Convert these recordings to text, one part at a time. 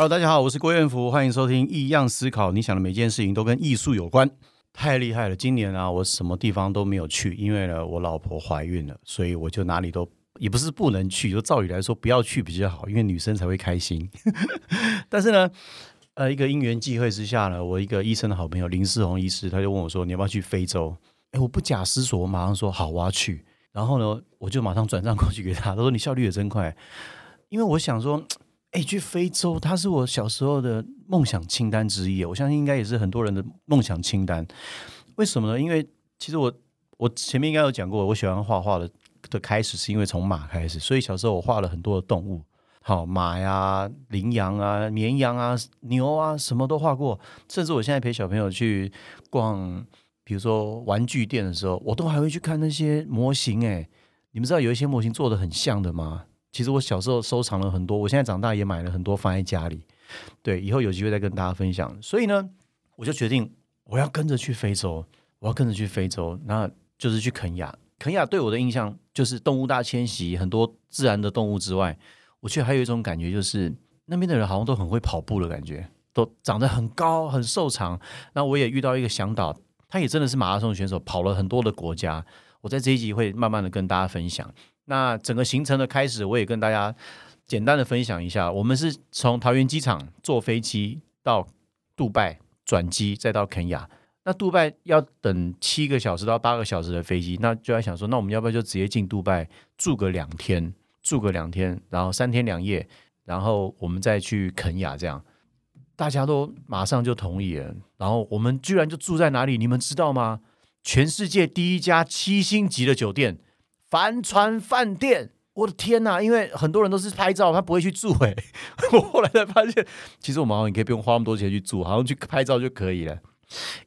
Hello，大家好，我是郭彦福，欢迎收听《异样思考》。你想的每件事情都跟艺术有关，太厉害了！今年啊，我什么地方都没有去，因为呢，我老婆怀孕了，所以我就哪里都也不是不能去，就照理来说不要去比较好，因为女生才会开心。但是呢，呃，一个因缘际会之下呢，我一个医生的好朋友林世宏医师，他就问我说：“你要不要去非洲？”哎，我不假思索，我马上说：“好，我要去。”然后呢，我就马上转账过去给他，他说：“你效率也真快。”因为我想说。哎，去非洲，它是我小时候的梦想清单之一。我相信应该也是很多人的梦想清单。为什么呢？因为其实我我前面应该有讲过，我喜欢画画的的开始是因为从马开始，所以小时候我画了很多的动物，好马呀、羚羊啊、绵羊啊、牛啊，什么都画过。甚至我现在陪小朋友去逛，比如说玩具店的时候，我都还会去看那些模型。哎，你们知道有一些模型做的很像的吗？其实我小时候收藏了很多，我现在长大也买了很多放在家里。对，以后有机会再跟大家分享。所以呢，我就决定我要跟着去非洲，我要跟着去非洲，那就是去肯亚。肯亚对我的印象就是动物大迁徙，很多自然的动物之外，我却还有一种感觉，就是那边的人好像都很会跑步的感觉，都长得很高、很瘦长。那我也遇到一个向导，他也真的是马拉松选手，跑了很多的国家。我在这一集会慢慢的跟大家分享。那整个行程的开始，我也跟大家简单的分享一下。我们是从桃园机场坐飞机到杜拜转机，再到肯亚。那杜拜要等七个小时到八个小时的飞机，那就在想说，那我们要不要就直接进杜拜住个两天，住个两天，然后三天两夜，然后我们再去肯亚这样。大家都马上就同意了，然后我们居然就住在哪里？你们知道吗？全世界第一家七星级的酒店。帆船饭店，我的天呐！因为很多人都是拍照，他不会去住。哎，我后来才发现，其实我们好像也可以不用花那么多钱去住，好像去拍照就可以了。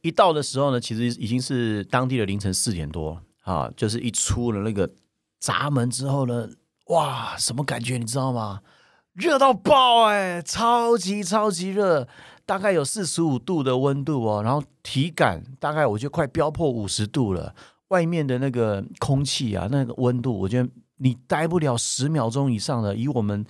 一到的时候呢，其实已经是当地的凌晨四点多啊，就是一出了那个闸门之后呢，哇，什么感觉你知道吗？热到爆哎，超级超级热，大概有四十五度的温度哦，然后体感大概我觉得快飙破五十度了。外面的那个空气啊，那个温度，我觉得你待不了十秒钟以上的。以我们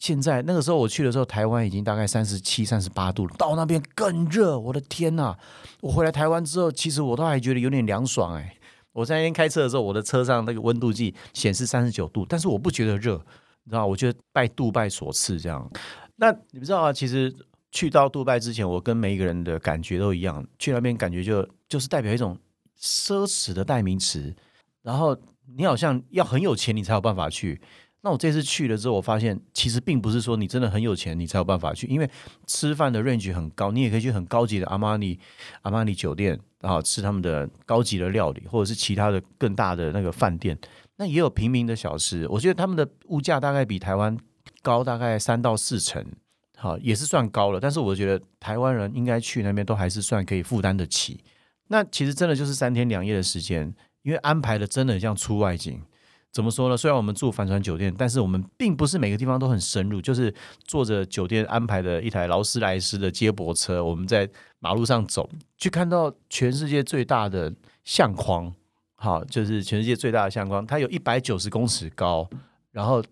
现在那个时候我去的时候，台湾已经大概三十七、三十八度了，到那边更热。我的天呐！我回来台湾之后，其实我都还觉得有点凉爽哎。我在那天开车的时候，我的车上那个温度计显示三十九度，但是我不觉得热，你知道？我觉得拜杜拜所赐这样。那你不知道啊？其实去到杜拜之前，我跟每一个人的感觉都一样，去那边感觉就就是代表一种。奢侈的代名词，然后你好像要很有钱，你才有办法去。那我这次去了之后，我发现其实并不是说你真的很有钱，你才有办法去。因为吃饭的 range 很高，你也可以去很高级的阿玛尼阿玛尼酒店，然后吃他们的高级的料理，或者是其他的更大的那个饭店。那也有平民的小吃，我觉得他们的物价大概比台湾高大概三到四成，好也是算高了。但是我觉得台湾人应该去那边都还是算可以负担得起。那其实真的就是三天两夜的时间，因为安排的真的很像出外景。怎么说呢？虽然我们住帆船酒店，但是我们并不是每个地方都很深入，就是坐着酒店安排的一台劳斯莱斯的接驳车，我们在马路上走，去看到全世界最大的相框。好，就是全世界最大的相框，它有一百九十公尺高，然后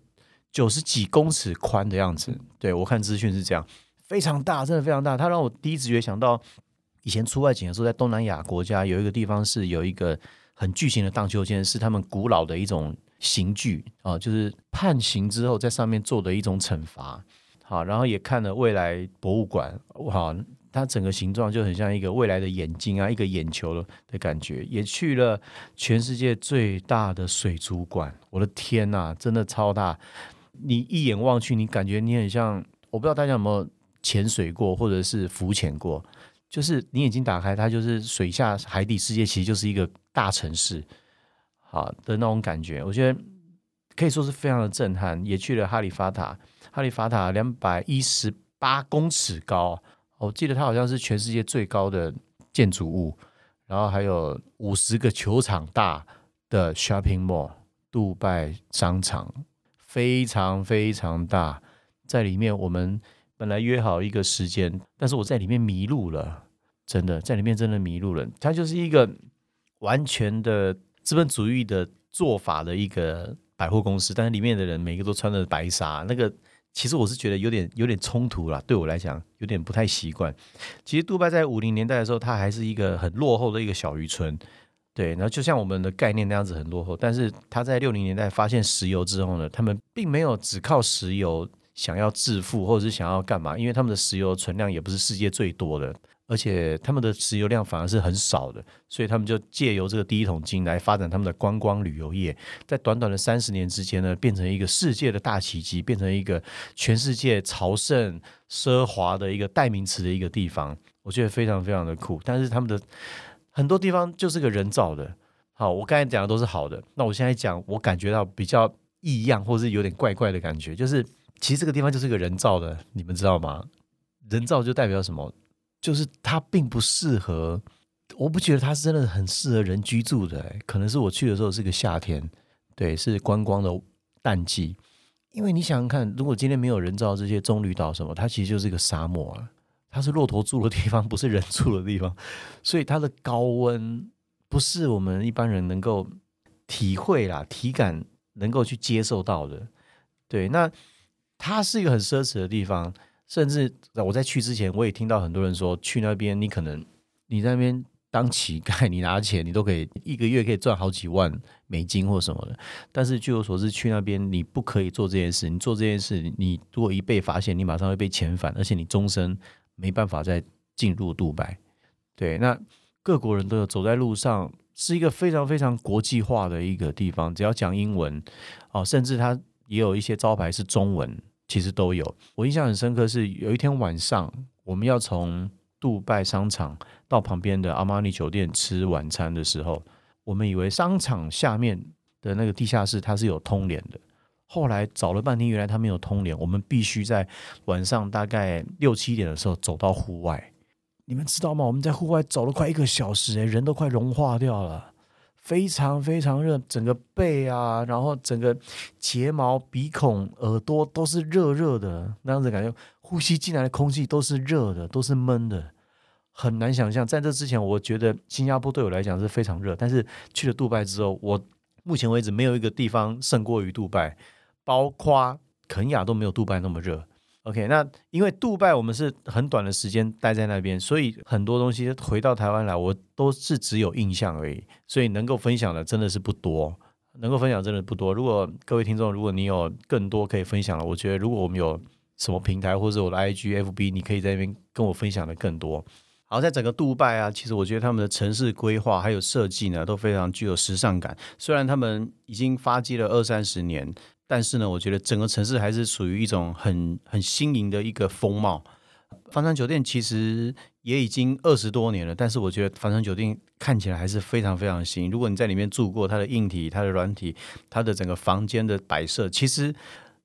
九十几公尺宽的样子。对我看资讯是这样，非常大，真的非常大。它让我第一直觉想到。以前出外景的时候，在东南亚国家有一个地方是有一个很巨型的荡秋千，是他们古老的一种刑具啊，就是判刑之后在上面做的一种惩罚。好，然后也看了未来博物馆，好，它整个形状就很像一个未来的眼睛啊，一个眼球的感觉。也去了全世界最大的水族馆，我的天呐，真的超大！你一眼望去，你感觉你很像，我不知道大家有没有潜水过或者是浮潜过。就是你眼睛打开，它就是水下海底世界，其实就是一个大城市，好的那种感觉。我觉得可以说是非常的震撼。也去了哈利法塔，哈利法塔两百一十八公尺高，我记得它好像是全世界最高的建筑物。然后还有五十个球场大的 shopping mall，杜拜商场非常非常大，在里面我们本来约好一个时间，但是我在里面迷路了。真的在里面真的迷路了，它就是一个完全的资本主义的做法的一个百货公司，但是里面的人每个都穿着白纱，那个其实我是觉得有点有点冲突啦，对我来讲有点不太习惯。其实杜拜在五零年代的时候，它还是一个很落后的一个小渔村，对，然后就像我们的概念那样子很落后。但是他在六零年代发现石油之后呢，他们并没有只靠石油想要致富或者是想要干嘛，因为他们的石油存量也不是世界最多的。而且他们的石油量反而是很少的，所以他们就借由这个第一桶金来发展他们的观光旅游业，在短短的三十年之间呢，变成一个世界的大奇迹，变成一个全世界朝圣奢华的一个代名词的一个地方，我觉得非常非常的酷。但是他们的很多地方就是个人造的。好，我刚才讲的都是好的，那我现在讲我感觉到比较异样，或是有点怪怪的感觉，就是其实这个地方就是个人造的，你们知道吗？人造就代表什么？就是它并不适合，我不觉得它是真的很适合人居住的。可能是我去的时候是个夏天，对，是观光的淡季。因为你想想看，如果今天没有人造这些棕榈岛什么，它其实就是一个沙漠啊，它是骆驼住的地方，不是人住的地方，所以它的高温不是我们一般人能够体会啦、体感能够去接受到的。对，那它是一个很奢侈的地方。甚至我在去之前，我也听到很多人说，去那边你可能你在那边当乞丐，你拿钱你都可以一个月可以赚好几万美金或什么的。但是据我所知，去那边你不可以做这件事，你做这件事，你如果一被发现，你马上会被遣返，而且你终身没办法再进入杜拜。对，那各国人都有走在路上，是一个非常非常国际化的一个地方，只要讲英文哦，甚至它也有一些招牌是中文。其实都有，我印象很深刻是有一天晚上，我们要从杜拜商场到旁边的阿玛尼酒店吃晚餐的时候，我们以为商场下面的那个地下室它是有通联的，后来找了半天，原来它没有通联，我们必须在晚上大概六七点的时候走到户外。你们知道吗？我们在户外走了快一个小时，诶，人都快融化掉了。非常非常热，整个背啊，然后整个睫毛、鼻孔、耳朵都是热热的那样子感觉，呼吸进来的空气都是热的，都是闷的，很难想象。在这之前，我觉得新加坡对我来讲是非常热，但是去了杜拜之后，我目前为止没有一个地方胜过于杜拜，包括肯亚都没有杜拜那么热。OK，那因为杜拜我们是很短的时间待在那边，所以很多东西回到台湾来，我都是只有印象而已，所以能够分享的真的是不多，能够分享真的不多。如果各位听众，如果你有更多可以分享的，我觉得如果我们有什么平台或者我的 IG、FB，你可以在那边跟我分享的更多。好，在整个杜拜啊，其实我觉得他们的城市规划还有设计呢，都非常具有时尚感。虽然他们已经发迹了二三十年。但是呢，我觉得整个城市还是属于一种很很新颖的一个风貌。帆船酒店其实也已经二十多年了，但是我觉得帆船酒店看起来还是非常非常新。如果你在里面住过，它的硬体、它的软体、它的整个房间的摆设，其实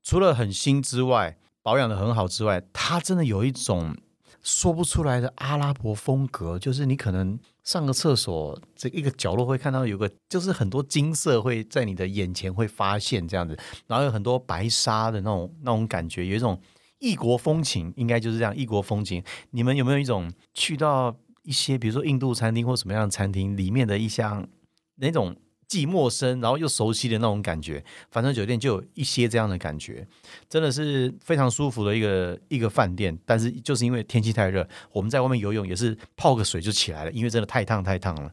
除了很新之外，保养的很好之外，它真的有一种。说不出来的阿拉伯风格，就是你可能上个厕所，这一个角落会看到有个，就是很多金色会在你的眼前会发现这样子，然后有很多白纱的那种那种感觉，有一种异国风情，应该就是这样异国风情。你们有没有一种去到一些，比如说印度餐厅或什么样的餐厅里面的一项那种？既陌生，然后又熟悉的那种感觉，帆船酒店就有一些这样的感觉，真的是非常舒服的一个一个饭店。但是就是因为天气太热，我们在外面游泳也是泡个水就起来了，因为真的太烫太烫了。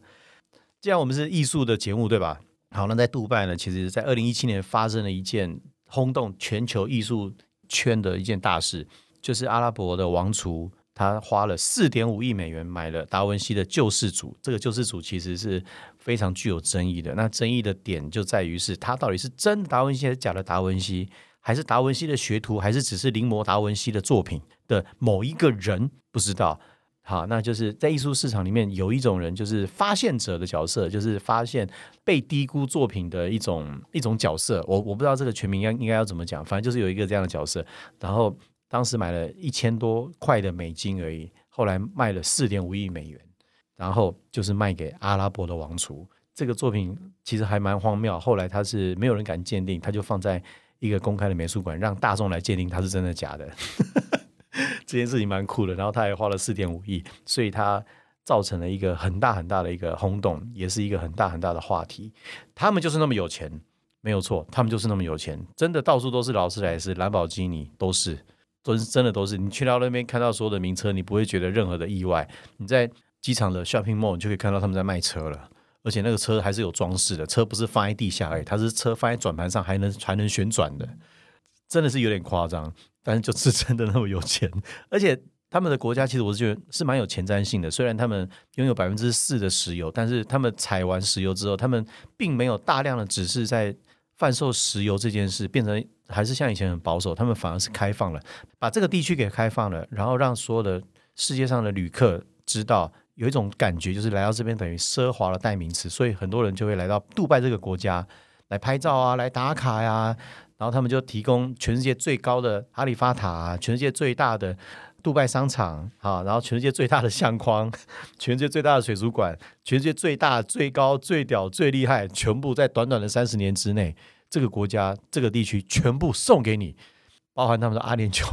既然我们是艺术的节目，对吧？好，那在杜拜呢，其实在二零一七年发生了一件轰动全球艺术圈的一件大事，就是阿拉伯的王储。他花了四点五亿美元买了达文西的救世主，这个救世主其实是非常具有争议的。那争议的点就在于是，他到底是真的达文西还是假的达文西，还是达文西的学徒，还是只是临摹达文西的作品的某一个人？不知道。好，那就是在艺术市场里面有一种人，就是发现者的角色，就是发现被低估作品的一种一种角色。我我不知道这个全名应该应该要怎么讲，反正就是有一个这样的角色，然后。当时买了一千多块的美金而已，后来卖了四点五亿美元，然后就是卖给阿拉伯的王储。这个作品其实还蛮荒谬，后来他是没有人敢鉴定，他就放在一个公开的美术馆，让大众来鉴定它是真的假的。这件事情蛮酷的，然后他还花了四点五亿，所以他造成了一个很大很大的一个轰动，也是一个很大很大的话题。他们就是那么有钱。没有错，他们就是那么有钱，真的到处都是劳斯莱斯、兰博基尼，都是，都是真的都是。你去到那边看到所有的名车，你不会觉得任何的意外。你在机场的 shopping mall 你就可以看到他们在卖车了，而且那个车还是有装饰的，车不是放在地下，哎，它是车放在转盘上还能还能旋转的，真的是有点夸张，但是就是真的那么有钱，而且。他们的国家其实我是觉得是蛮有前瞻性的，虽然他们拥有百分之四的石油，但是他们采完石油之后，他们并没有大量的只是在贩售石油这件事，变成还是像以前很保守，他们反而是开放了，把这个地区给开放了，然后让所有的世界上的旅客知道有一种感觉，就是来到这边等于奢华的代名词，所以很多人就会来到杜拜这个国家来拍照啊，来打卡呀，然后他们就提供全世界最高的阿里法塔，全世界最大的。杜拜商场，好，然后全世界最大的相框，全世界最大的水族馆，全世界最大、最高、最屌、最厉害，全部在短短的三十年之内，这个国家、这个地区全部送给你，包含他们的阿联酋，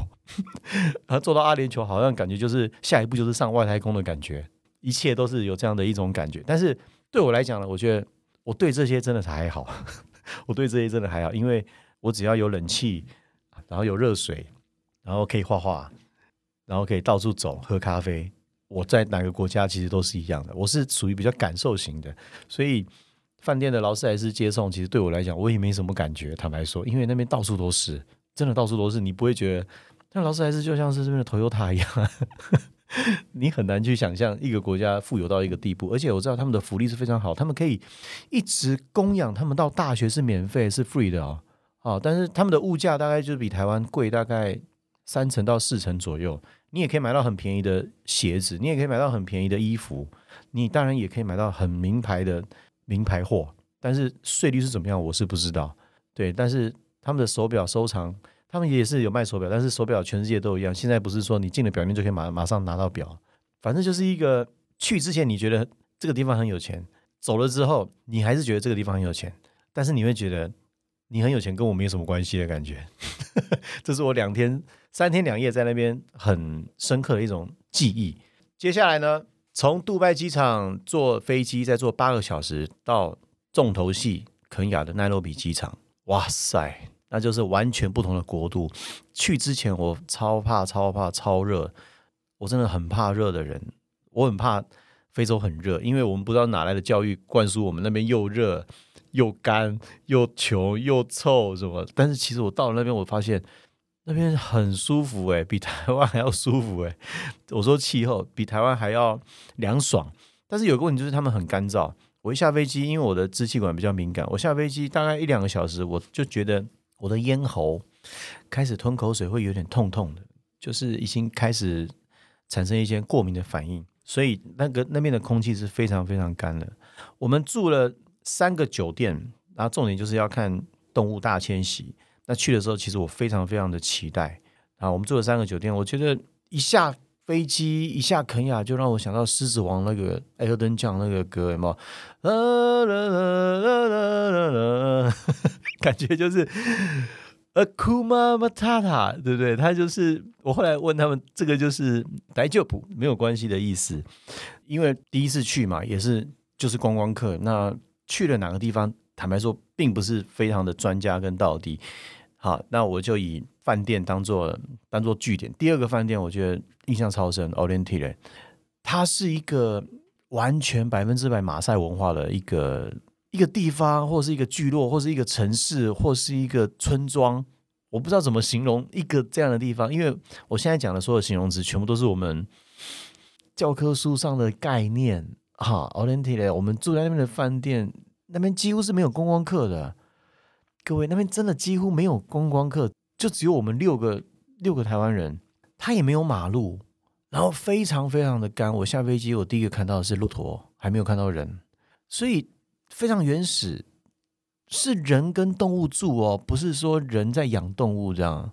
然后做到阿联酋，好像感觉就是下一步就是上外太空的感觉，一切都是有这样的一种感觉。但是对我来讲呢，我觉得我对这些真的是还好，我对这些真的还好，因为我只要有冷气，然后有热水，然后可以画画。然后可以到处走喝咖啡，我在哪个国家其实都是一样的。我是属于比较感受型的，所以饭店的劳斯莱斯接送，其实对我来讲我也没什么感觉。坦白说，因为那边到处都是，真的到处都是，你不会觉得那劳斯莱斯就像是这边的 Toyota 一样，你很难去想象一个国家富有到一个地步。而且我知道他们的福利是非常好，他们可以一直供养他们到大学是免费是 free 的哦，好，但是他们的物价大概就是比台湾贵大概。三成到四成左右，你也可以买到很便宜的鞋子，你也可以买到很便宜的衣服，你当然也可以买到很名牌的名牌货。但是税率是怎么样，我是不知道。对，但是他们的手表收藏，他们也是有卖手表，但是手表全世界都一样。现在不是说你进了表面就可以马马上拿到表，反正就是一个去之前你觉得这个地方很有钱，走了之后你还是觉得这个地方很有钱，但是你会觉得你很有钱跟我没有什么关系的感觉。这是我两天。三天两夜在那边很深刻的一种记忆。接下来呢，从杜拜机场坐飞机，再坐八个小时到重头戏肯雅的奈洛比机场。哇塞，那就是完全不同的国度。去之前我超怕、超怕、超热，我真的很怕热的人。我很怕非洲很热，因为我们不知道哪来的教育灌输我们那边又热又干又穷又臭什么。但是其实我到了那边，我发现。那边很舒服哎，比台湾还要舒服哎。我说气候比台湾还要凉爽，但是有个问题就是他们很干燥。我一下飞机，因为我的支气管比较敏感，我下飞机大概一两个小时，我就觉得我的咽喉开始吞口水会有点痛痛的，就是已经开始产生一些过敏的反应。所以那个那边的空气是非常非常干的。我们住了三个酒店，然后重点就是要看动物大迁徙。那去的时候，其实我非常非常的期待啊！我们住了三个酒店，我觉得一下飞机一下肯亚，就让我想到《狮子王》那个艾尔登酱那个歌，有没有？感觉就是呃库玛马塔塔，对不对？他就是我后来问他们，这个就是来就普没有关系的意思，因为第一次去嘛，也是就是观光客。那去了哪个地方？坦白说，并不是非常的专家跟到底。好，那我就以饭店当做当做据点。第二个饭店，我觉得印象超深，Oriental，它是一个完全百分之百马赛文化的一个一个地方，或是一个聚落，或是一个城市，或是一个村庄。我不知道怎么形容一个这样的地方，因为我现在讲的所有形容词，全部都是我们教科书上的概念。哈，Oriental，我们住在那边的饭店。那边几乎是没有观光客的，各位，那边真的几乎没有观光客，就只有我们六个六个台湾人，他也没有马路，然后非常非常的干。我下飞机，我第一个看到的是骆驼，还没有看到人，所以非常原始，是人跟动物住哦，不是说人在养动物这样。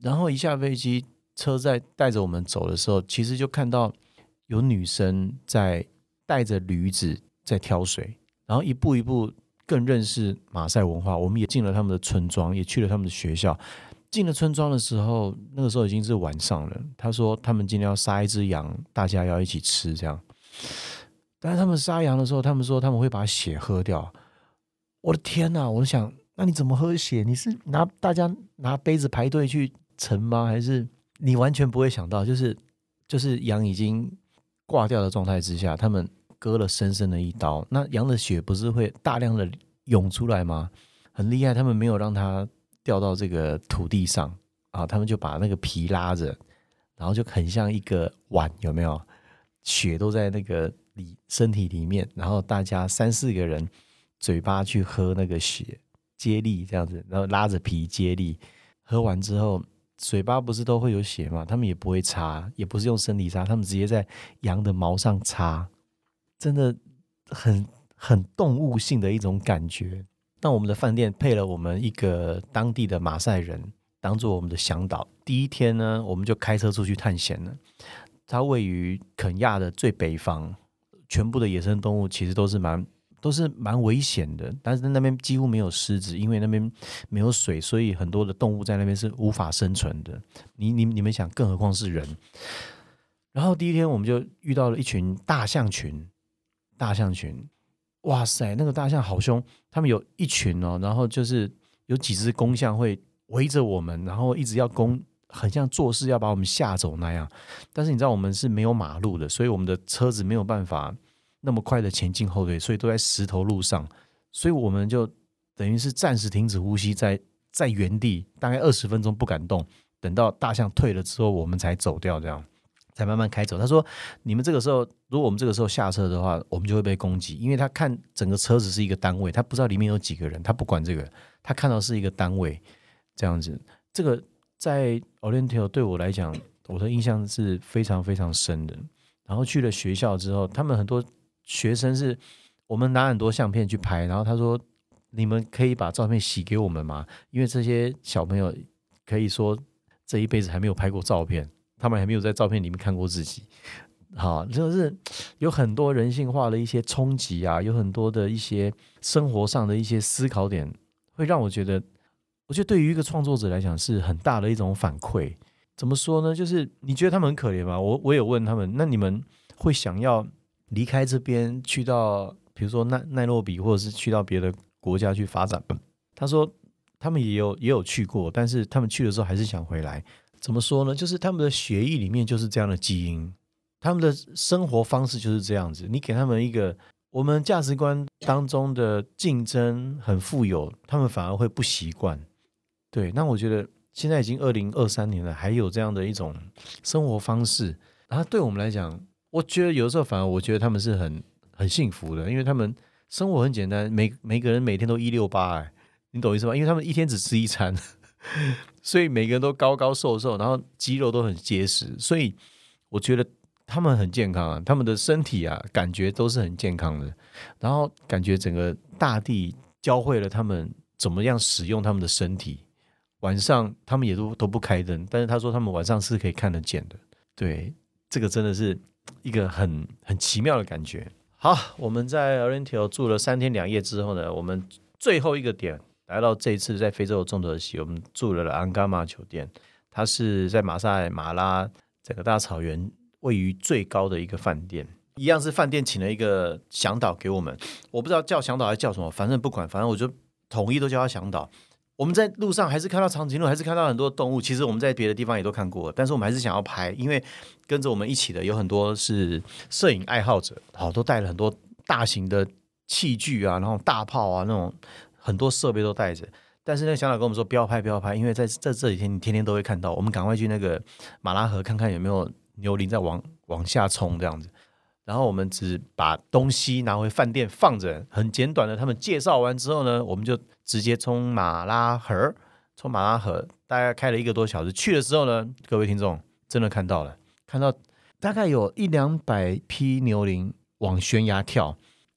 然后一下飞机，车在带着我们走的时候，其实就看到有女生在带着驴子在挑水。然后一步一步更认识马赛文化，我们也进了他们的村庄，也去了他们的学校。进了村庄的时候，那个时候已经是晚上了。他说他们今天要杀一只羊，大家要一起吃这样。但是他们杀羊的时候，他们说他们会把血喝掉。我的天哪！我想，那你怎么喝血？你是拿大家拿杯子排队去盛吗？还是你完全不会想到，就是就是羊已经挂掉的状态之下，他们割了深深的一刀。那羊的血不是会大量的涌出来吗？很厉害，他们没有让它掉到这个土地上啊，他们就把那个皮拉着，然后就很像一个碗，有没有？血都在那个里身体里面，然后大家三四个人嘴巴去喝那个血。接力这样子，然后拉着皮接力，喝完之后，嘴巴不是都会有血吗？他们也不会擦，也不是用生理擦，他们直接在羊的毛上擦，真的很很动物性的一种感觉。那我们的饭店配了我们一个当地的马赛人当做我们的向导。第一天呢，我们就开车出去探险了。它位于肯亚的最北方，全部的野生动物其实都是蛮。都是蛮危险的，但是那边几乎没有狮子，因为那边没有水，所以很多的动物在那边是无法生存的。你你你们想，更何况是人。然后第一天我们就遇到了一群大象群，大象群，哇塞，那个大象好凶，他们有一群哦，然后就是有几只公象会围着我们，然后一直要攻，很像做事要把我们吓走那样。但是你知道我们是没有马路的，所以我们的车子没有办法。那么快的前进后退，所以都在石头路上，所以我们就等于是暂时停止呼吸，在在原地大概二十分钟不敢动，等到大象退了之后，我们才走掉，这样才慢慢开走。他说：“你们这个时候，如果我们这个时候下车的话，我们就会被攻击，因为他看整个车子是一个单位，他不知道里面有几个人，他不管这个，他看到是一个单位这样子。这个在 Oriental 对我来讲，我的印象是非常非常深的。然后去了学校之后，他们很多。学生是我们拿很多相片去拍，然后他说：“你们可以把照片洗给我们吗？因为这些小朋友可以说这一辈子还没有拍过照片，他们还没有在照片里面看过自己。好，就是有很多人性化的一些冲击啊，有很多的一些生活上的一些思考点，会让我觉得，我觉得对于一个创作者来讲是很大的一种反馈。怎么说呢？就是你觉得他们很可怜吗？我我有问他们，那你们会想要？离开这边去到，比如说奈奈洛比，或者是去到别的国家去发展吗。他说他们也有也有去过，但是他们去的时候还是想回来。怎么说呢？就是他们的血液里面就是这样的基因，他们的生活方式就是这样子。你给他们一个我们价值观当中的竞争很富有，他们反而会不习惯。对，那我觉得现在已经二零二三年了，还有这样的一种生活方式，然后对我们来讲。我觉得有的时候反而我觉得他们是很很幸福的，因为他们生活很简单，每每个人每天都一六八，哎，你懂意思吗？因为他们一天只吃一餐，所以每个人都高高瘦瘦，然后肌肉都很结实，所以我觉得他们很健康啊，他们的身体啊感觉都是很健康的，然后感觉整个大地教会了他们怎么样使用他们的身体，晚上他们也都都不开灯，但是他说他们晚上是可以看得见的，对，这个真的是。一个很很奇妙的感觉。好，我们在 Oriental 住了三天两夜之后呢，我们最后一个点来到这一次在非洲的重头戏，我们住了安伽马酒店。它是在马赛马拉整个大草原位于最高的一个饭店，一样是饭店请了一个向导给我们。我不知道叫向导还是叫什么，反正不管，反正我就统一都叫他向导。我们在路上还是看到长颈鹿，还是看到很多动物。其实我们在别的地方也都看过，但是我们还是想要拍，因为跟着我们一起的有很多是摄影爱好者，好，都带了很多大型的器具啊，然后大炮啊，那种很多设备都带着。但是那个小鸟跟我们说不要拍，不要拍，因为在在这几天你天天都会看到，我们赶快去那个马拉河看看有没有牛羚在往往下冲这样子。然后我们只把东西拿回饭店放着，很简短的。他们介绍完之后呢，我们就直接冲马拉河，冲马拉河大概开了一个多小时。去的时候呢，各位听众真的看到了，看到大概有一两百匹牛羚往悬崖跳，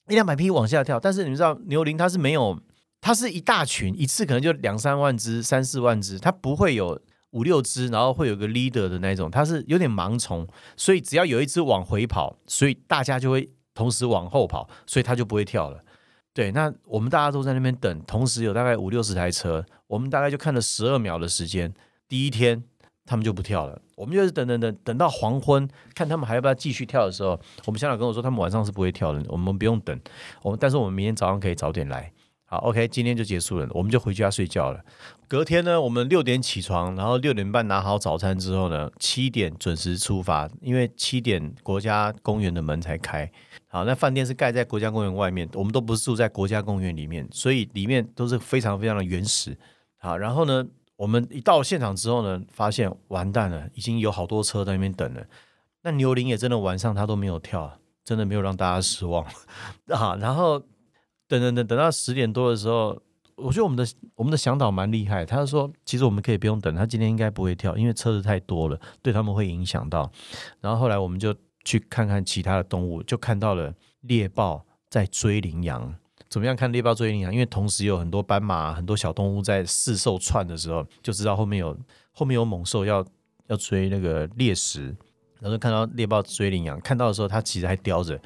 一两百匹往下跳。但是你们知道，牛羚它是没有，它是一大群，一次可能就两三万只、三四万只，它不会有。五六只，然后会有个 leader 的那种，它是有点盲从，所以只要有一只往回跑，所以大家就会同时往后跑，所以它就不会跳了。对，那我们大家都在那边等，同时有大概五六十台车，我们大概就看了十二秒的时间。第一天他们就不跳了，我们就是等等等等到黄昏，看他们还要不要继续跳的时候，我们向导跟我说他们晚上是不会跳的，我们不用等，我们但是我们明天早上可以早点来。好，OK，今天就结束了，我们就回家睡觉了。隔天呢，我们六点起床，然后六点半拿好早餐之后呢，七点准时出发，因为七点国家公园的门才开。好，那饭店是盖在国家公园外面，我们都不是住在国家公园里面，所以里面都是非常非常的原始。好，然后呢，我们一到现场之后呢，发现完蛋了，已经有好多车在那边等了。那牛铃也真的晚上他都没有跳，真的没有让大家失望。啊，然后等等等等到十点多的时候。我觉得我们的我们的向导蛮厉害，他说其实我们可以不用等，他今天应该不会跳，因为车子太多了，对他们会影响到。然后后来我们就去看看其他的动物，就看到了猎豹在追羚羊。怎么样看猎豹追羚羊？因为同时有很多斑马、很多小动物在四兽窜的时候，就知道后面有后面有猛兽要要追那个猎食。然后看到猎豹追羚羊，看到的时候它其实还叼着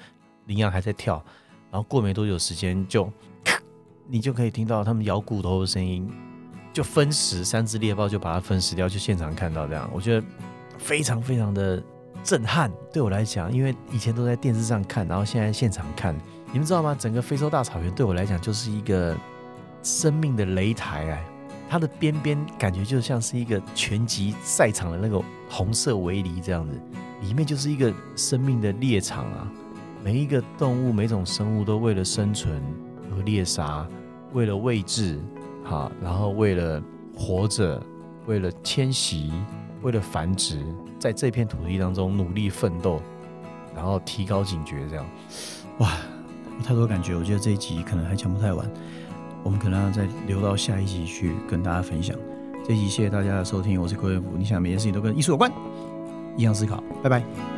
羚羊还在跳，然后过没多久时间就。你就可以听到他们咬骨头的声音，就分食三只猎豹，就把它分食掉，就现场看到这样，我觉得非常非常的震撼。对我来讲，因为以前都在电视上看，然后现在现场看，你们知道吗？整个非洲大草原对我来讲就是一个生命的擂台哎，它的边边感觉就像是一个拳击赛场的那个红色围篱这样子，里面就是一个生命的猎场啊，每一个动物、每种生物都为了生存。和猎杀，为了位置，好，然后为了活着，为了迁徙，为了繁殖，在这片土地当中努力奋斗，然后提高警觉，这样，哇，有太多感觉，我觉得这一集可能还讲不太完，我们可能要再留到下一集去跟大家分享。这一集谢谢大家的收听，我是郭元福，你想每件事情都跟艺术有关，一样思考，拜拜。